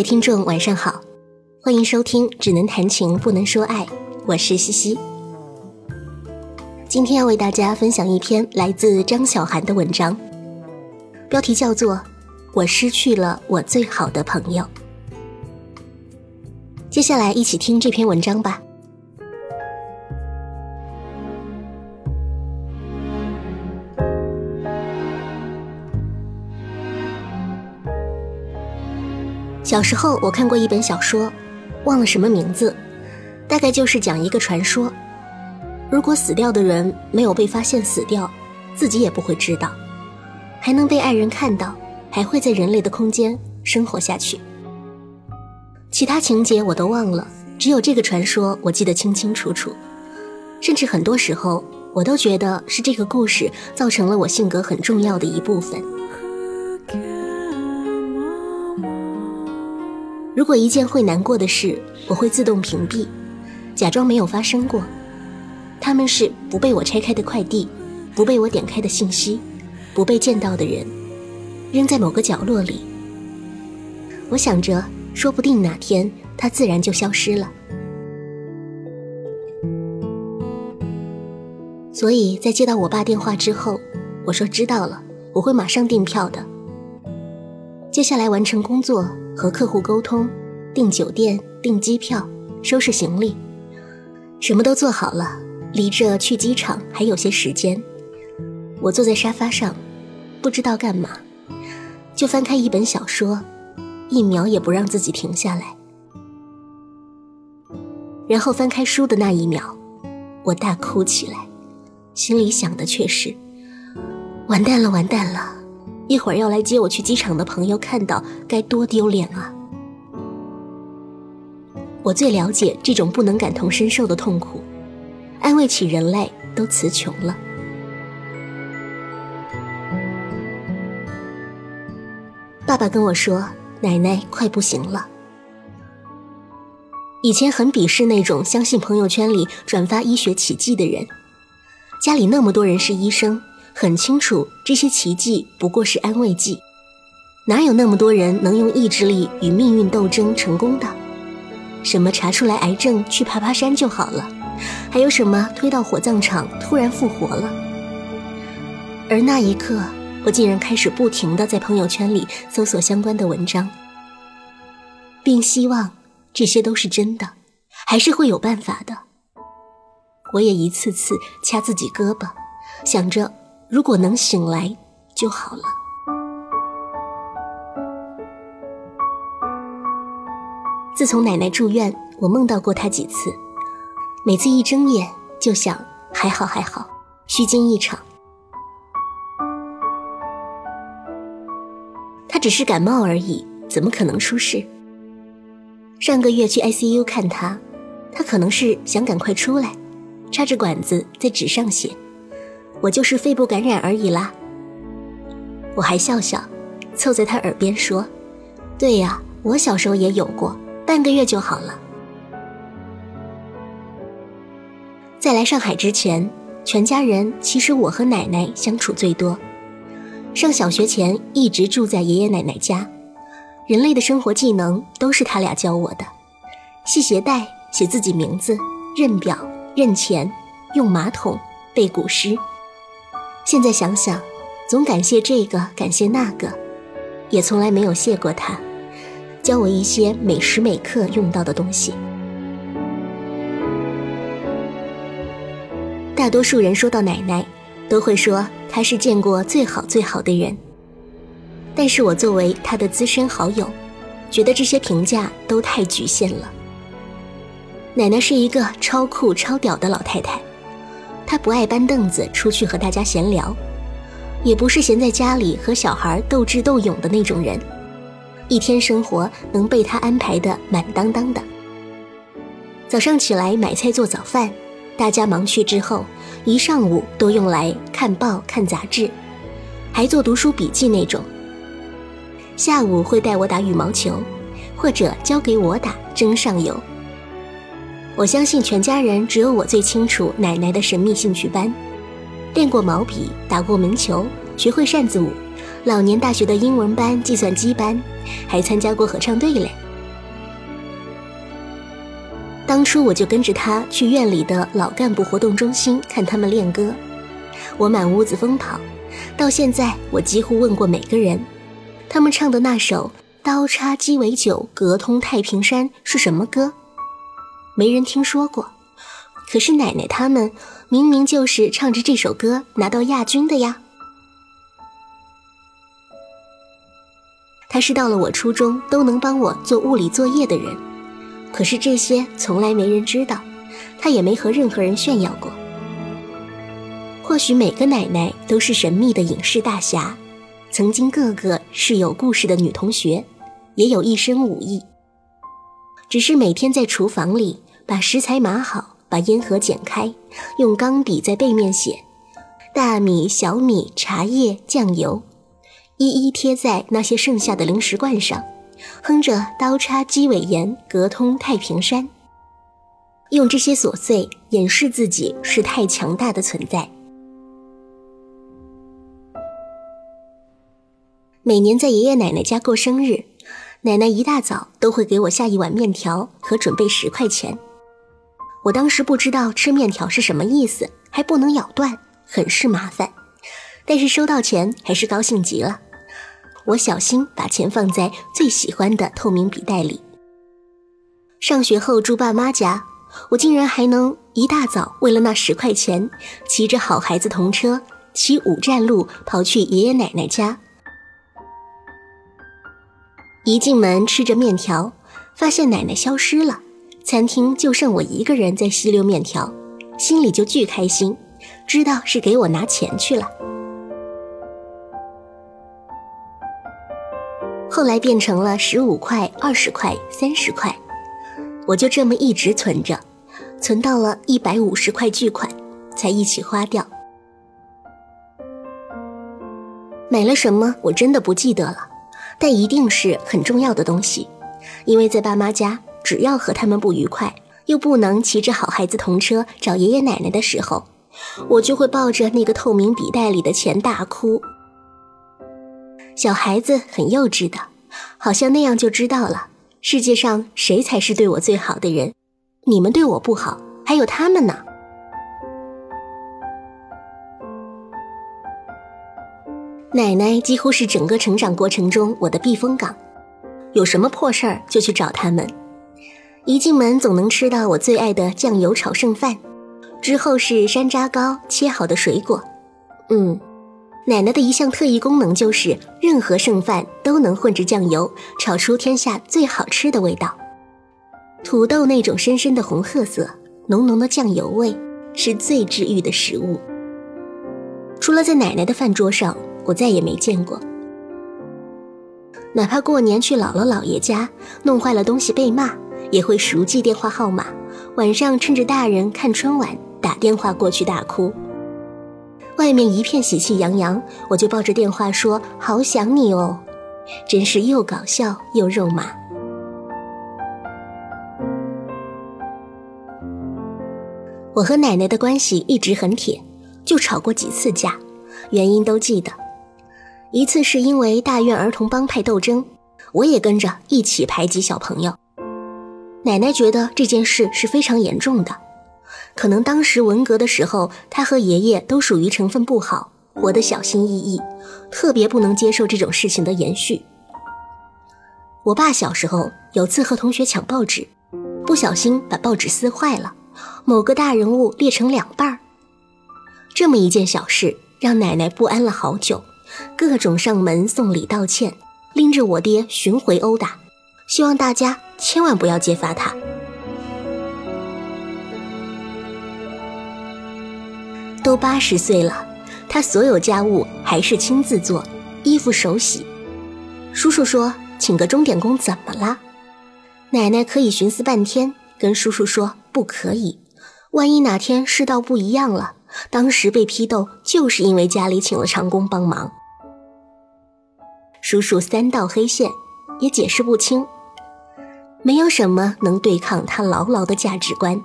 位听众，晚上好，欢迎收听《只能谈情不能说爱》，我是西西。今天要为大家分享一篇来自张小涵的文章，标题叫做《我失去了我最好的朋友》。接下来一起听这篇文章吧。小时候我看过一本小说，忘了什么名字，大概就是讲一个传说：如果死掉的人没有被发现死掉，自己也不会知道，还能被爱人看到，还会在人类的空间生活下去。其他情节我都忘了，只有这个传说我记得清清楚楚，甚至很多时候我都觉得是这个故事造成了我性格很重要的一部分。如果一件会难过的事，我会自动屏蔽，假装没有发生过。他们是不被我拆开的快递，不被我点开的信息，不被见到的人，扔在某个角落里。我想着，说不定哪天它自然就消失了。所以在接到我爸电话之后，我说知道了，我会马上订票的。接下来完成工作。和客户沟通，订酒店、订机票、收拾行李，什么都做好了。离着去机场还有些时间，我坐在沙发上，不知道干嘛，就翻开一本小说，一秒也不让自己停下来。然后翻开书的那一秒，我大哭起来，心里想的却是：完蛋了，完蛋了。一会儿要来接我去机场的朋友看到，该多丢脸啊！我最了解这种不能感同身受的痛苦，安慰起人类都词穷了。爸爸跟我说，奶奶快不行了。以前很鄙视那种相信朋友圈里转发医学奇迹的人，家里那么多人是医生。很清楚，这些奇迹不过是安慰剂，哪有那么多人能用意志力与命运斗争成功的？什么查出来癌症去爬爬山就好了，还有什么推到火葬场突然复活了？而那一刻，我竟然开始不停地在朋友圈里搜索相关的文章，并希望这些都是真的，还是会有办法的。我也一次次掐自己胳膊，想着。如果能醒来就好了。自从奶奶住院，我梦到过她几次，每次一睁眼就想还好还好，虚惊一场。她只是感冒而已，怎么可能出事？上个月去 ICU 看她，她可能是想赶快出来，插着管子在纸上写。我就是肺部感染而已啦。我还笑笑，凑在他耳边说：“对呀，我小时候也有过，半个月就好了。”在来上海之前，全家人其实我和奶奶相处最多。上小学前一直住在爷爷奶奶家，人类的生活技能都是他俩教我的：系鞋带、写自己名字、认表、认钱、用马桶、背古诗。现在想想，总感谢这个，感谢那个，也从来没有谢过他，教我一些每时每刻用到的东西。大多数人说到奶奶，都会说她是见过最好最好的人。但是我作为她的资深好友，觉得这些评价都太局限了。奶奶是一个超酷超屌的老太太。他不爱搬凳子出去和大家闲聊，也不是闲在家里和小孩斗智斗勇的那种人，一天生活能被他安排的满当当的。早上起来买菜做早饭，大家忙去之后，一上午都用来看报看杂志，还做读书笔记那种。下午会带我打羽毛球，或者交给我打争上游。我相信全家人只有我最清楚奶奶的神秘兴趣班，练过毛笔，打过门球，学会扇子舞，老年大学的英文班、计算机班，还参加过合唱队嘞。当初我就跟着他去院里的老干部活动中心看他们练歌，我满屋子疯跑。到现在，我几乎问过每个人，他们唱的那首“刀叉鸡尾酒，隔通太平山”是什么歌？没人听说过。可是奶奶他们明明就是唱着这首歌拿到亚军的呀。他是到了我初中都能帮我做物理作业的人。可是这些从来没人知道，他也没和任何人炫耀过。或许每个奶奶都是神秘的影视大侠，曾经个个是有故事的女同学，也有一身武艺。只是每天在厨房里把食材码好，把烟盒剪开，用钢笔在背面写大米、小米、茶叶、酱油，一一贴在那些剩下的零食罐上。哼着“刀叉鸡尾盐，隔通太平山”，用这些琐碎掩饰自己是太强大的存在。每年在爷爷奶奶家过生日，奶奶一大早都会给我下一碗面条和准备十块钱。我当时不知道吃面条是什么意思，还不能咬断，很是麻烦。但是收到钱还是高兴极了。我小心把钱放在最喜欢的透明笔袋里。上学后住爸妈家，我竟然还能一大早为了那十块钱，骑着好孩子童车，骑五站路跑去爷爷奶奶家。一进门吃着面条，发现奶奶消失了，餐厅就剩我一个人在吸溜面条，心里就巨开心，知道是给我拿钱去了。后来变成了十五块、二十块、三十块，我就这么一直存着，存到了一百五十块巨款，才一起花掉。买了什么我真的不记得了，但一定是很重要的东西，因为在爸妈家，只要和他们不愉快，又不能骑着好孩子童车找爷爷奶奶的时候，我就会抱着那个透明笔袋里的钱大哭。小孩子很幼稚的，好像那样就知道了世界上谁才是对我最好的人。你们对我不好，还有他们呢。奶奶几乎是整个成长过程中我的避风港，有什么破事儿就去找他们。一进门总能吃到我最爱的酱油炒剩饭，之后是山楂糕、切好的水果。嗯。奶奶的一项特异功能就是，任何剩饭都能混着酱油炒出天下最好吃的味道。土豆那种深深的红褐色，浓浓的酱油味，是最治愈的食物。除了在奶奶的饭桌上，我再也没见过。哪怕过年去姥姥姥爷家，弄坏了东西被骂，也会熟记电话号码，晚上趁着大人看春晚，打电话过去大哭。外面一片喜气洋洋，我就抱着电话说：“好想你哦！”真是又搞笑又肉麻。我和奶奶的关系一直很铁，就吵过几次架，原因都记得。一次是因为大院儿童帮派斗争，我也跟着一起排挤小朋友。奶奶觉得这件事是非常严重的。可能当时文革的时候，他和爷爷都属于成分不好，活得小心翼翼，特别不能接受这种事情的延续。我爸小时候有次和同学抢报纸，不小心把报纸撕坏了，某个大人物裂成两半儿。这么一件小事，让奶奶不安了好久，各种上门送礼道歉，拎着我爹巡回殴打，希望大家千万不要揭发他。都八十岁了，他所有家务还是亲自做，衣服手洗。叔叔说：“请个钟点工怎么了？”奶奶可以寻思半天，跟叔叔说：“不可以，万一哪天世道不一样了，当时被批斗就是因为家里请了长工帮忙。”叔叔三道黑线，也解释不清。没有什么能对抗他牢牢的价值观。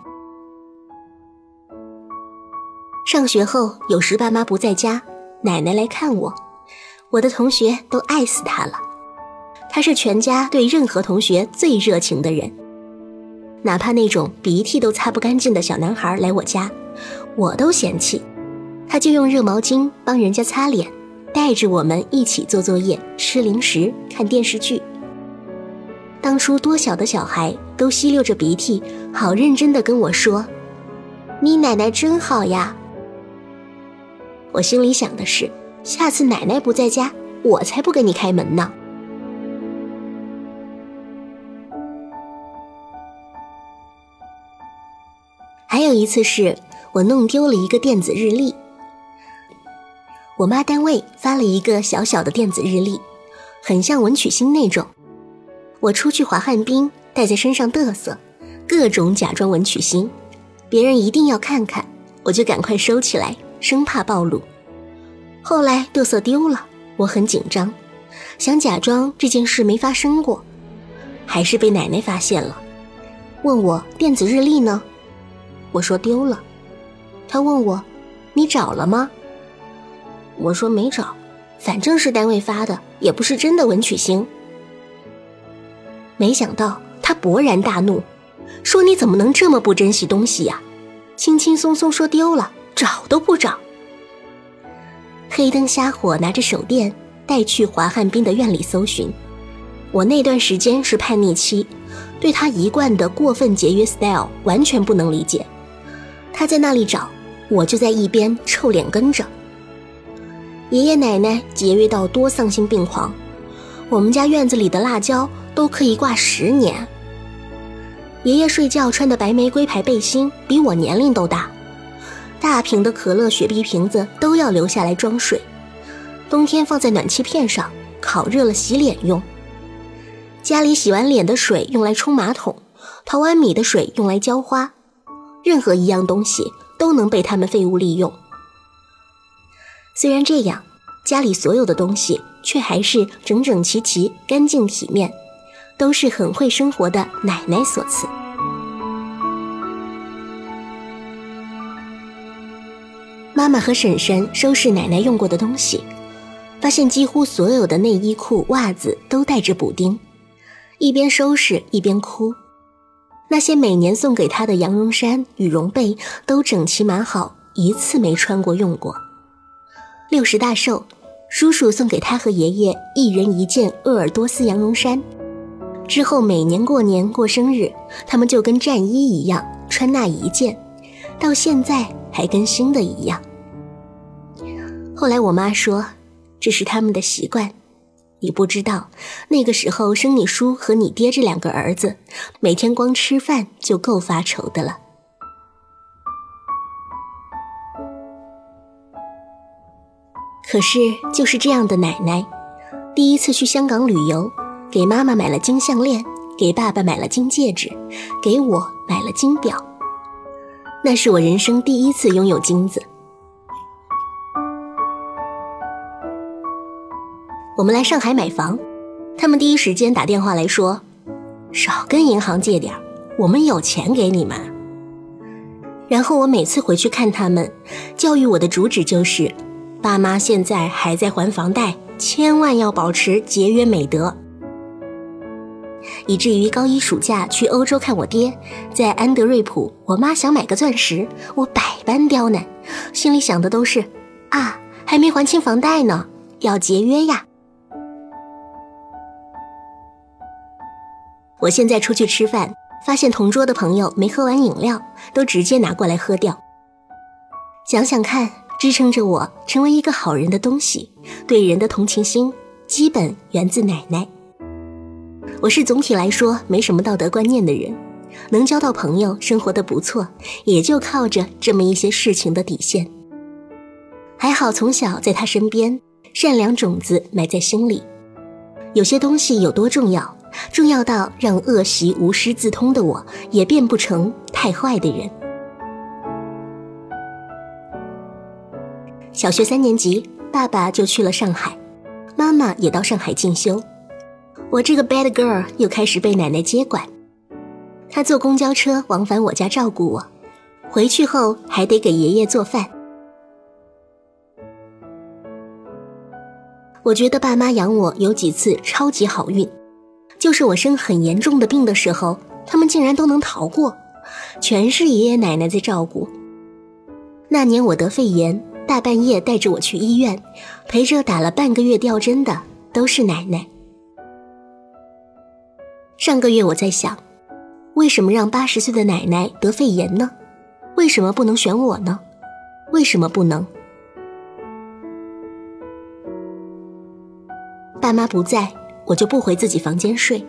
上学后，有时爸妈不在家，奶奶来看我，我的同学都爱死他了。他是全家对任何同学最热情的人，哪怕那种鼻涕都擦不干净的小男孩来我家，我都嫌弃，他就用热毛巾帮人家擦脸，带着我们一起做作业、吃零食、看电视剧。当初多小的小孩都吸溜着鼻涕，好认真的跟我说：“你奶奶真好呀。”我心里想的是，下次奶奶不在家，我才不给你开门呢。还有一次是我弄丢了一个电子日历，我妈单位发了一个小小的电子日历，很像文曲星那种。我出去滑旱冰，带在身上嘚瑟，各种假装文曲星，别人一定要看看，我就赶快收起来。生怕暴露，后来嘚瑟丢了，我很紧张，想假装这件事没发生过，还是被奶奶发现了，问我电子日历呢？我说丢了，她问我你找了吗？我说没找，反正是单位发的，也不是真的文曲星。没想到他勃然大怒，说你怎么能这么不珍惜东西呀？轻轻松松说丢了。找都不找，黑灯瞎火拿着手电带去滑旱冰的院里搜寻。我那段时间是叛逆期，对他一贯的过分节约 style 完全不能理解。他在那里找，我就在一边臭脸跟着。爷爷奶奶节约到多丧心病狂，我们家院子里的辣椒都可以挂十年。爷爷睡觉穿的白玫瑰牌背心比我年龄都大。大瓶的可乐、雪碧瓶子都要留下来装水，冬天放在暖气片上，烤热了洗脸用。家里洗完脸的水用来冲马桶，淘完米的水用来浇花，任何一样东西都能被他们废物利用。虽然这样，家里所有的东西却还是整整齐齐、干净体面，都是很会生活的奶奶所赐。妈妈和婶婶收拾奶奶用过的东西，发现几乎所有的内衣裤、袜子都带着补丁，一边收拾一边哭。那些每年送给她的羊绒衫、羽绒被都整齐码好，一次没穿过用过。六十大寿，叔叔送给他和爷爷一人一件鄂尔多斯羊绒衫，之后每年过年过生日，他们就跟战衣一样穿那一件，到现在。还跟新的一样。后来我妈说，这是他们的习惯。你不知道，那个时候生你叔和你爹这两个儿子，每天光吃饭就够发愁的了。可是就是这样的奶奶，第一次去香港旅游，给妈妈买了金项链，给爸爸买了金戒指，给我买了金表。那是我人生第一次拥有金子。我们来上海买房，他们第一时间打电话来说：“少跟银行借点我们有钱给你们。”然后我每次回去看他们，教育我的主旨就是：“爸妈现在还在还房贷，千万要保持节约美德。”以至于高一暑假去欧洲看我爹，在安德瑞普，我妈想买个钻石，我百般刁难，心里想的都是啊，还没还清房贷呢，要节约呀。我现在出去吃饭，发现同桌的朋友没喝完饮料，都直接拿过来喝掉。想想看，支撑着我成为一个好人的东西，对人的同情心，基本源自奶奶。我是总体来说没什么道德观念的人，能交到朋友，生活的不错，也就靠着这么一些事情的底线。还好从小在他身边，善良种子埋在心里。有些东西有多重要，重要到让恶习无师自通的我也变不成太坏的人。小学三年级，爸爸就去了上海，妈妈也到上海进修。我这个 bad girl 又开始被奶奶接管，她坐公交车往返我家照顾我，回去后还得给爷爷做饭。我觉得爸妈养我有几次超级好运，就是我生很严重的病的时候，他们竟然都能逃过，全是爷爷奶奶在照顾。那年我得肺炎，大半夜带着我去医院，陪着打了半个月吊针的都是奶奶。上个月我在想，为什么让八十岁的奶奶得肺炎呢？为什么不能选我呢？为什么不能？爸妈不在，我就不回自己房间睡，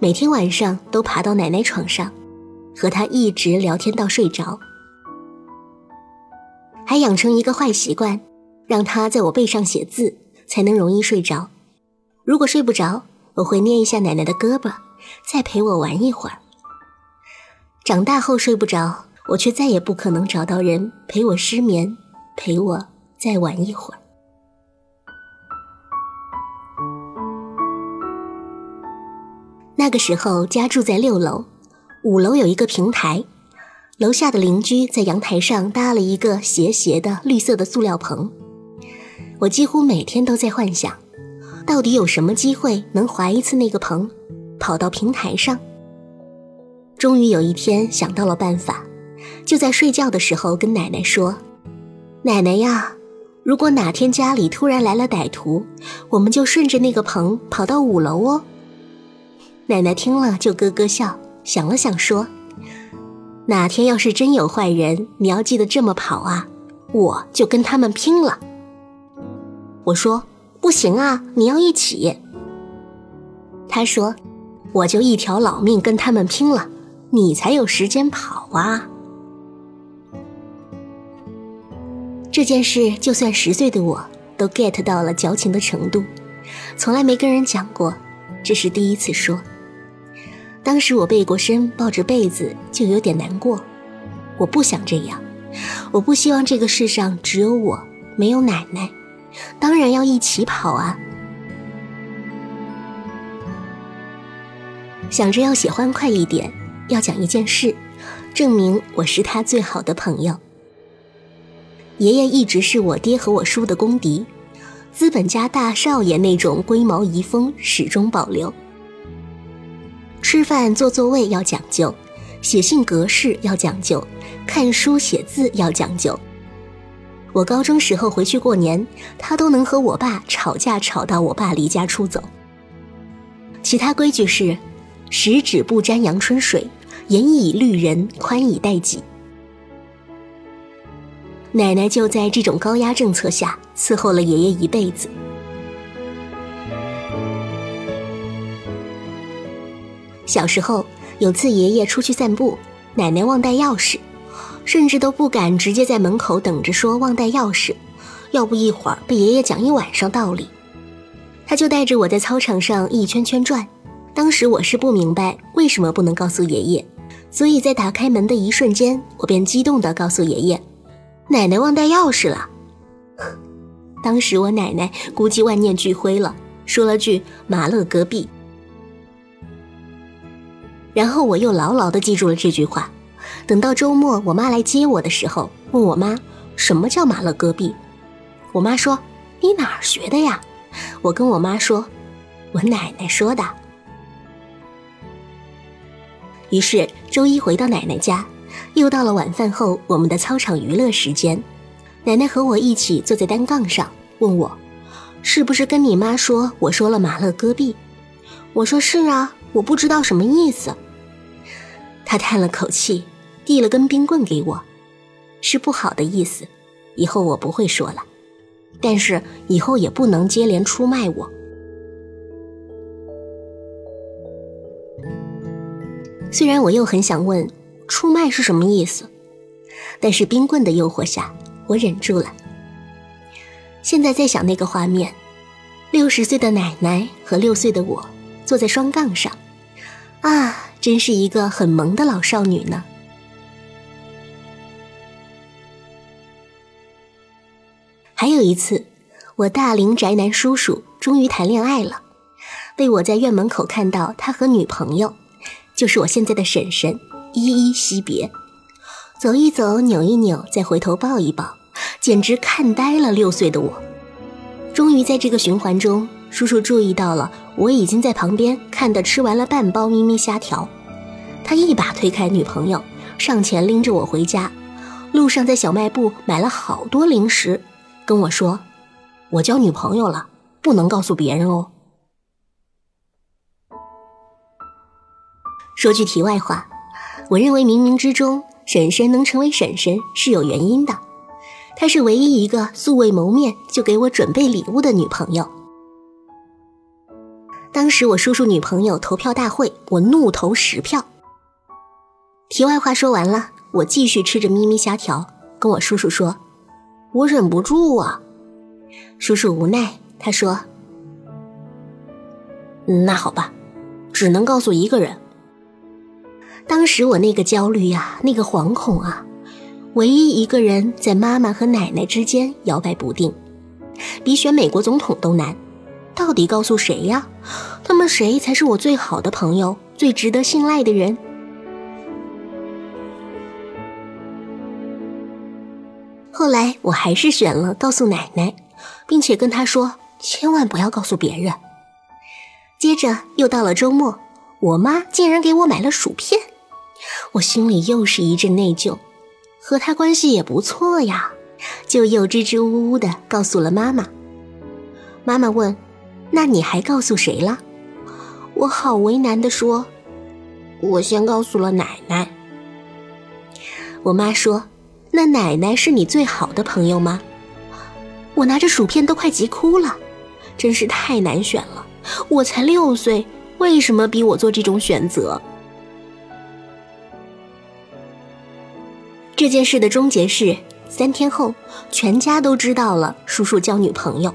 每天晚上都爬到奶奶床上，和她一直聊天到睡着，还养成一个坏习惯，让他在我背上写字，才能容易睡着。如果睡不着，我会捏一下奶奶的胳膊，再陪我玩一会儿。长大后睡不着，我却再也不可能找到人陪我失眠，陪我再玩一会儿。那个时候家住在六楼，五楼有一个平台，楼下的邻居在阳台上搭了一个斜斜的绿色的塑料棚。我几乎每天都在幻想，到底有什么机会能划一次那个棚，跑到平台上。终于有一天想到了办法，就在睡觉的时候跟奶奶说：“奶奶呀，如果哪天家里突然来了歹徒，我们就顺着那个棚跑到五楼哦。”奶奶听了就咯咯笑，想了想说：“哪天要是真有坏人，你要记得这么跑啊，我就跟他们拼了。”我说：“不行啊，你要一起。”他说：“我就一条老命跟他们拼了，你才有时间跑啊。”这件事就算十岁的我都 get 到了矫情的程度，从来没跟人讲过，这是第一次说。当时我背过身，抱着被子就有点难过。我不想这样，我不希望这个世上只有我，没有奶奶。当然要一起跑啊！想着要写欢快一点，要讲一件事，证明我是他最好的朋友。爷爷一直是我爹和我叔的公敌，资本家大少爷那种龟毛遗风始终保留。吃饭坐座位要讲究，写信格式要讲究，看书写字要讲究。我高中时候回去过年，他都能和我爸吵架，吵到我爸离家出走。其他规矩是：十指不沾阳春水，严以律人，宽以待己。奶奶就在这种高压政策下伺候了爷爷一辈子。小时候有次爷爷出去散步，奶奶忘带钥匙，甚至都不敢直接在门口等着说忘带钥匙，要不一会儿被爷爷讲一晚上道理。他就带着我在操场上一圈圈转，当时我是不明白为什么不能告诉爷爷，所以在打开门的一瞬间，我便激动地告诉爷爷，奶奶忘带钥匙了。当时我奶奶估计万念俱灰了，说了句马勒戈壁。然后我又牢牢地记住了这句话。等到周末我妈来接我的时候，问我妈什么叫马勒戈壁，我妈说：“你哪儿学的呀？”我跟我妈说：“我奶奶说的。”于是周一回到奶奶家，又到了晚饭后我们的操场娱乐时间。奶奶和我一起坐在单杠上，问我：“是不是跟你妈说我说了马勒戈壁？”我说：“是啊，我不知道什么意思。”他叹了口气，递了根冰棍给我，是不好的意思，以后我不会说了。但是以后也不能接连出卖我。虽然我又很想问出卖是什么意思，但是冰棍的诱惑下，我忍住了。现在在想那个画面，六十岁的奶奶和六岁的我坐在双杠上，啊。真是一个很萌的老少女呢。还有一次，我大龄宅男叔叔终于谈恋爱了，被我在院门口看到他和女朋友，就是我现在的婶婶，依依惜别，走一走，扭一扭，再回头抱一抱，简直看呆了六岁的我。终于在这个循环中，叔叔注意到了我已经在旁边看的吃完了半包咪咪虾条，他一把推开女朋友，上前拎着我回家。路上在小卖部买了好多零食，跟我说：“我交女朋友了，不能告诉别人哦。”说句题外话，我认为冥冥之中，婶婶能成为婶婶是有原因的。她是唯一一个素未谋面就给我准备礼物的女朋友。当时我叔叔女朋友投票大会，我怒投十票。题外话说完了，我继续吃着咪咪虾条，跟我叔叔说：“我忍不住啊。”叔叔无奈，他说：“那好吧，只能告诉一个人。”当时我那个焦虑呀，那个惶恐啊。唯一一个人在妈妈和奶奶之间摇摆不定，比选美国总统都难。到底告诉谁呀？他们谁才是我最好的朋友，最值得信赖的人？后来我还是选了告诉奶奶，并且跟她说千万不要告诉别人。接着又到了周末，我妈竟然给我买了薯片，我心里又是一阵内疚。和她关系也不错呀，就又支支吾吾的告诉了妈妈。妈妈问：“那你还告诉谁了？”我好为难的说：“我先告诉了奶奶。”我妈说：“那奶奶是你最好的朋友吗？”我拿着薯片都快急哭了，真是太难选了。我才六岁，为什么逼我做这种选择？这件事的终结是，三天后，全家都知道了叔叔交女朋友。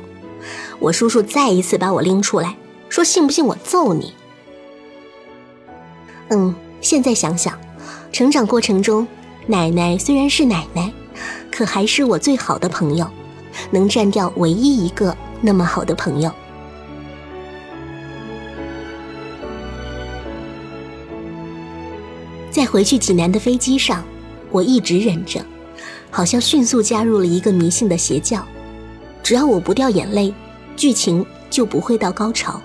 我叔叔再一次把我拎出来，说：“信不信我揍你？”嗯，现在想想，成长过程中，奶奶虽然是奶奶，可还是我最好的朋友，能占掉唯一一个那么好的朋友。在回去济南的飞机上。我一直忍着，好像迅速加入了一个迷信的邪教。只要我不掉眼泪，剧情就不会到高潮；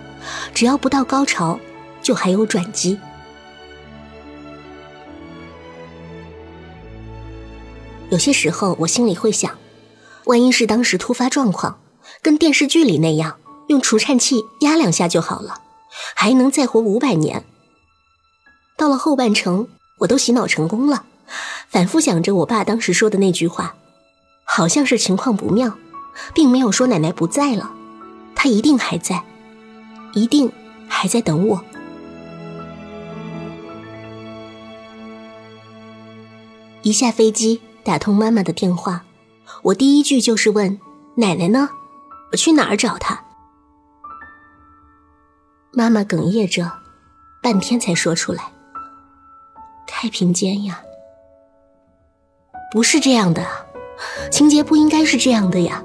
只要不到高潮，就还有转机。有些时候，我心里会想，万一是当时突发状况，跟电视剧里那样，用除颤器压两下就好了，还能再活五百年。到了后半程，我都洗脑成功了。反复想着我爸当时说的那句话，好像是情况不妙，并没有说奶奶不在了，她一定还在，一定还在等我。一下飞机，打通妈妈的电话，我第一句就是问奶奶呢？我去哪儿找她？妈妈哽咽着，半天才说出来：太平间呀。不是这样的，情节不应该是这样的呀。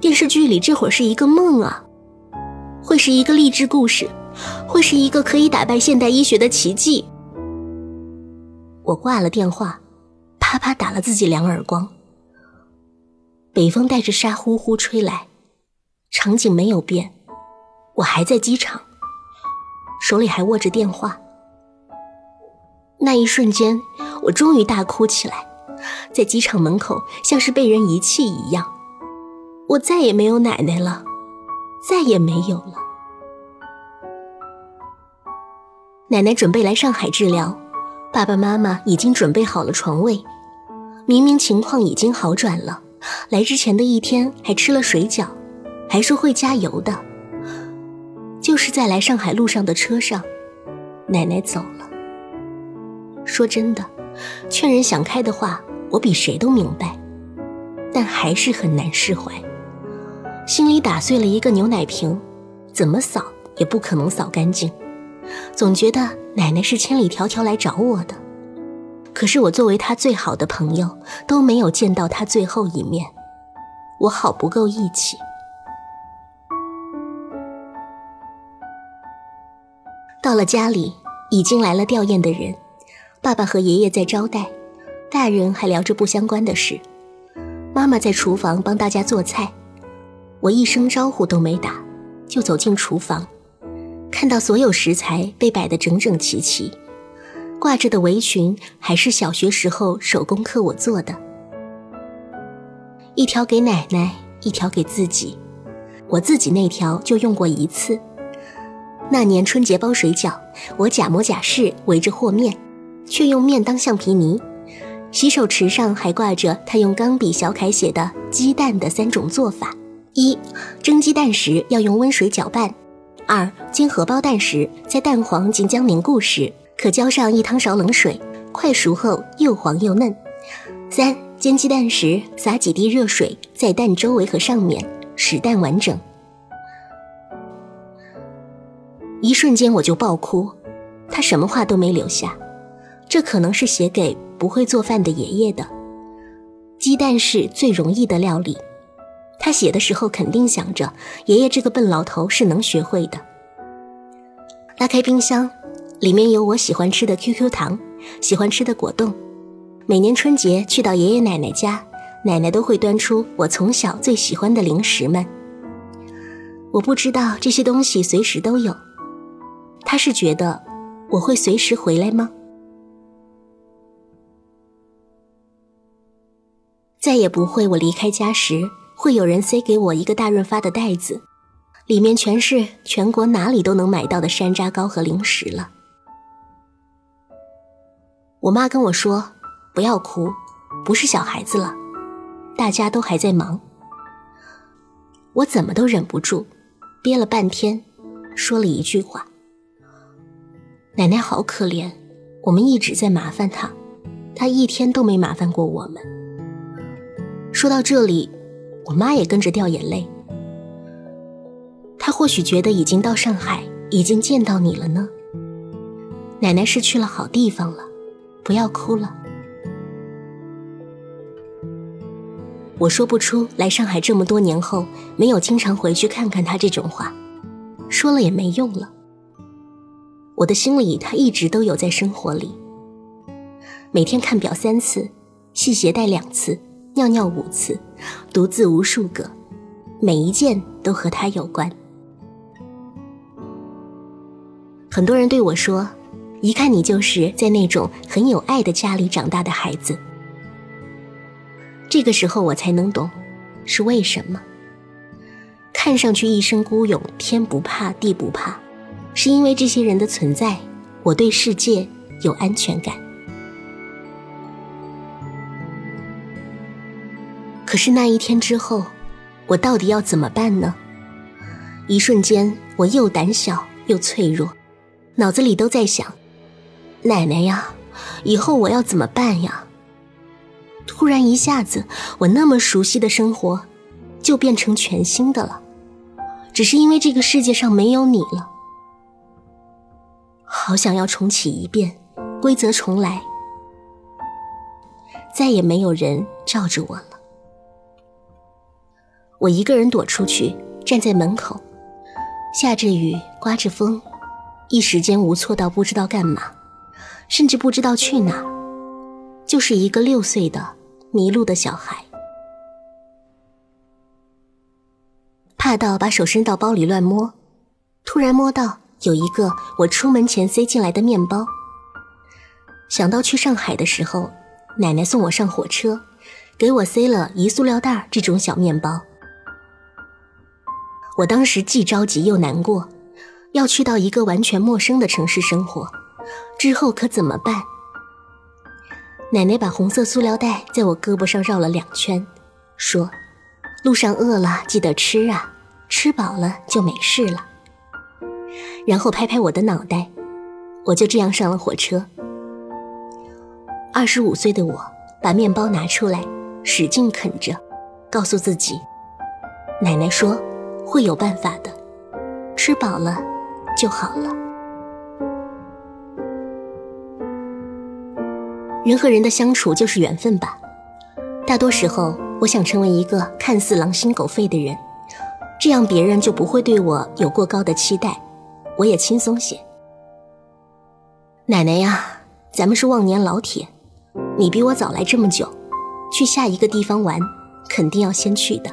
电视剧里这会儿是一个梦啊，会是一个励志故事，会是一个可以打败现代医学的奇迹。我挂了电话，啪啪打了自己两耳光。北风带着沙呼呼吹来，场景没有变，我还在机场，手里还握着电话。那一瞬间，我终于大哭起来。在机场门口，像是被人遗弃一样。我再也没有奶奶了，再也没有了。奶奶准备来上海治疗，爸爸妈妈已经准备好了床位。明明情况已经好转了，来之前的一天还吃了水饺，还说会加油的。就是在来上海路上的车上，奶奶走了。说真的，劝人想开的话。我比谁都明白，但还是很难释怀。心里打碎了一个牛奶瓶，怎么扫也不可能扫干净。总觉得奶奶是千里迢迢来找我的，可是我作为他最好的朋友，都没有见到他最后一面，我好不够义气。到了家里，已经来了吊唁的人，爸爸和爷爷在招待。大人还聊着不相关的事，妈妈在厨房帮大家做菜。我一声招呼都没打，就走进厨房，看到所有食材被摆得整整齐齐，挂着的围裙还是小学时候手工课我做的，一条给奶奶，一条给自己，我自己那条就用过一次。那年春节包水饺，我假模假式围着和面，却用面当橡皮泥。洗手池上还挂着他用钢笔小楷写的鸡蛋的三种做法：一、蒸鸡蛋时要用温水搅拌；二、煎荷包蛋时，在蛋黄即将凝固时，可浇上一汤勺冷水，快熟后又黄又嫩；三、煎鸡蛋时撒几滴热水在蛋周围和上面，使蛋完整。一瞬间我就爆哭，他什么话都没留下。这可能是写给不会做饭的爷爷的。鸡蛋是最容易的料理，他写的时候肯定想着爷爷这个笨老头是能学会的。拉开冰箱，里面有我喜欢吃的 QQ 糖，喜欢吃的果冻。每年春节去到爷爷奶奶家，奶奶都会端出我从小最喜欢的零食们。我不知道这些东西随时都有，他是觉得我会随时回来吗？再也不会，我离开家时会有人塞给我一个大润发的袋子，里面全是全国哪里都能买到的山楂糕和零食了。我妈跟我说：“不要哭，不是小孩子了，大家都还在忙。”我怎么都忍不住，憋了半天，说了一句话：“奶奶好可怜，我们一直在麻烦她，她一天都没麻烦过我们。”说到这里，我妈也跟着掉眼泪。她或许觉得已经到上海，已经见到你了呢。奶奶是去了好地方了，不要哭了。我说不出来上海这么多年后没有经常回去看看他这种话，说了也没用了。我的心里他一直都有在生活里，每天看表三次，系鞋带两次。尿尿五次，独自无数个，每一件都和他有关。很多人对我说：“一看你就是在那种很有爱的家里长大的孩子。”这个时候我才能懂，是为什么。看上去一身孤勇，天不怕地不怕，是因为这些人的存在，我对世界有安全感。可是那一天之后，我到底要怎么办呢？一瞬间，我又胆小又脆弱，脑子里都在想：奶奶呀，以后我要怎么办呀？突然一下子，我那么熟悉的生活，就变成全新的了，只是因为这个世界上没有你了。好想要重启一遍，规则重来，再也没有人罩着我了。我一个人躲出去，站在门口，下着雨，刮着风，一时间无措到不知道干嘛，甚至不知道去哪，就是一个六岁的迷路的小孩，怕到把手伸到包里乱摸，突然摸到有一个我出门前塞进来的面包，想到去上海的时候，奶奶送我上火车，给我塞了一塑料袋这种小面包。我当时既着急又难过，要去到一个完全陌生的城市生活，之后可怎么办？奶奶把红色塑料袋在我胳膊上绕了两圈，说：“路上饿了记得吃啊，吃饱了就没事了。”然后拍拍我的脑袋，我就这样上了火车。二十五岁的我把面包拿出来，使劲啃着，告诉自己：“奶奶说。”会有办法的，吃饱了就好了。人和人的相处就是缘分吧。大多时候，我想成为一个看似狼心狗肺的人，这样别人就不会对我有过高的期待，我也轻松些。奶奶呀，咱们是忘年老铁，你比我早来这么久，去下一个地方玩，肯定要先去的。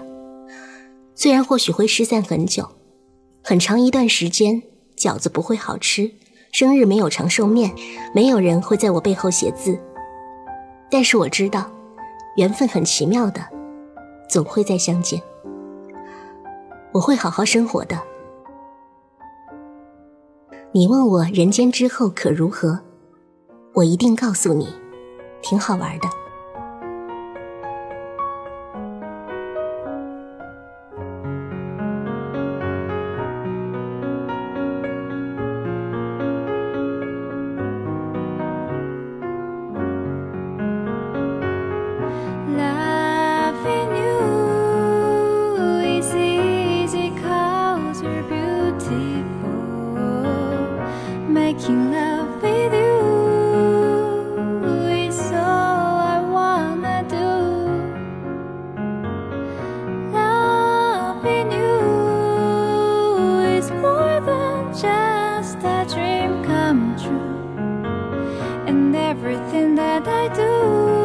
虽然或许会失散很久，很长一段时间，饺子不会好吃，生日没有长寿面，没有人会在我背后写字，但是我知道，缘分很奇妙的，总会再相见。我会好好生活的。你问我人间之后可如何，我一定告诉你，挺好玩的。Everything that I do.